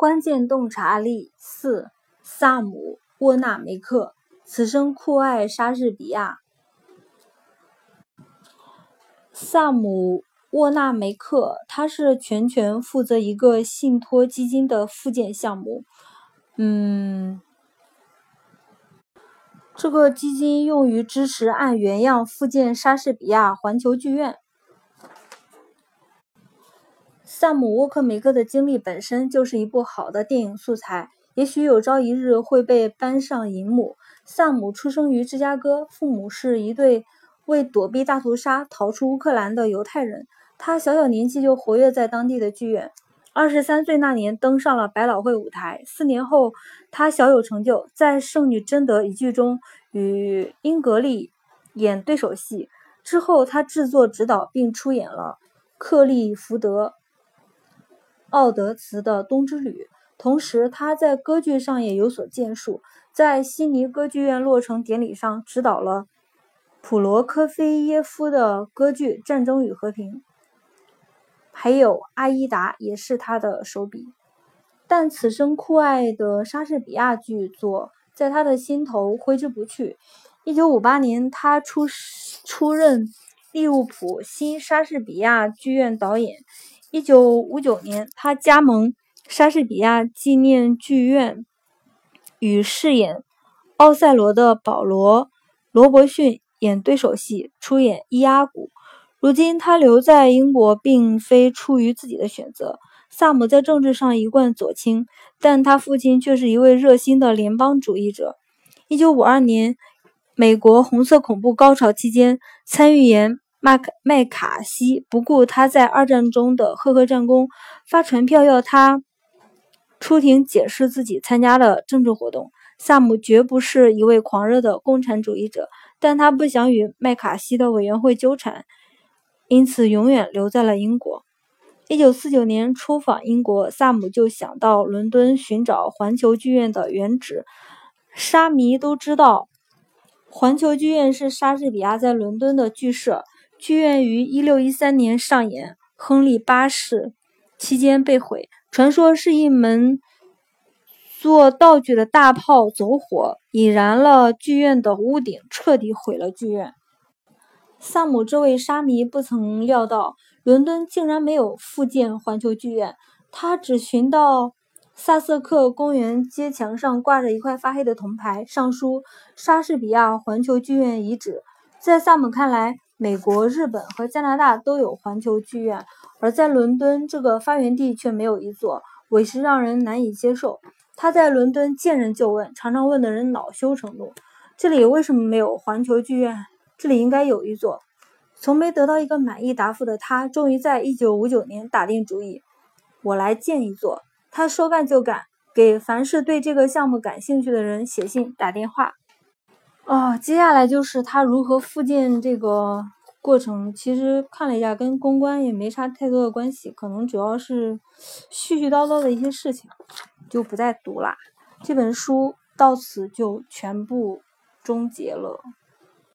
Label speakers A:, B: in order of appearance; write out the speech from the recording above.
A: 关键洞察力四，萨姆沃纳梅克，此生酷爱莎士比亚。萨姆沃纳梅克，他是全权负责一个信托基金的复建项目。嗯，这个基金用于支持按原样复建莎士比亚环球剧院。萨姆沃克梅克的经历本身就是一部好的电影素材，也许有朝一日会被搬上银幕。萨姆出生于芝加哥，父母是一对。为躲避大屠杀逃出乌克兰的犹太人，他小小年纪就活跃在当地的剧院。二十三岁那年登上了百老汇舞台。四年后，他小有成就，在《圣女贞德》一剧中与英格丽演对手戏。之后，他制作、指导并出演了克利福德·奥德茨的《冬之旅》。同时，他在歌剧上也有所建树，在悉尼歌剧院落成典礼上指导了。普罗科菲耶夫的歌剧《战争与和平》，还有《阿依达》也是他的手笔。但此生酷爱的莎士比亚剧作在他的心头挥之不去。一九五八年，他出出任利物浦新莎士比亚剧院导演。一九五九年，他加盟莎士比亚纪念剧院，与饰演奥赛罗的保罗·罗伯逊。演对手戏，出演《伊阿古》。如今他留在英国，并非出于自己的选择。萨姆在政治上一贯左倾，但他父亲却是一位热心的联邦主义者。1952年，美国红色恐怖高潮期间，参议员麦克麦卡锡不顾他在二战中的赫赫战功，发传票要他出庭解释自己参加的政治活动。萨姆绝不是一位狂热的共产主义者。但他不想与麦卡锡的委员会纠缠，因此永远留在了英国。一九四九年出访英国，萨姆就想到伦敦寻找环球剧院的原址。沙迷都知道，环球剧院是莎士比亚在伦敦的剧社。剧院于一六一三年上演《亨利八世》期间被毁，传说是一门。做道具的大炮走火，引燃了剧院的屋顶，彻底毁了剧院。萨姆这位沙迷不曾料到，伦敦竟然没有复建环球剧院。他只寻到萨瑟克公园街墙上挂着一块发黑的铜牌，上书“莎士比亚环球剧院遗址”。在萨姆看来，美国、日本和加拿大都有环球剧院，而在伦敦这个发源地却没有一座，委实让人难以接受。他在伦敦见人就问，常常问的人恼羞成怒。这里为什么没有环球剧院？这里应该有一座。从没得到一个满意答复的他，终于在1959年打定主意：我来建一座。他说干就干，给凡是对这个项目感兴趣的人写信、打电话。哦，接下来就是他如何复建这个过程。其实看了一下，跟公关也没啥太多的关系，可能主要是絮絮叨叨的一些事情。就不再读啦，这本书到此就全部终结了。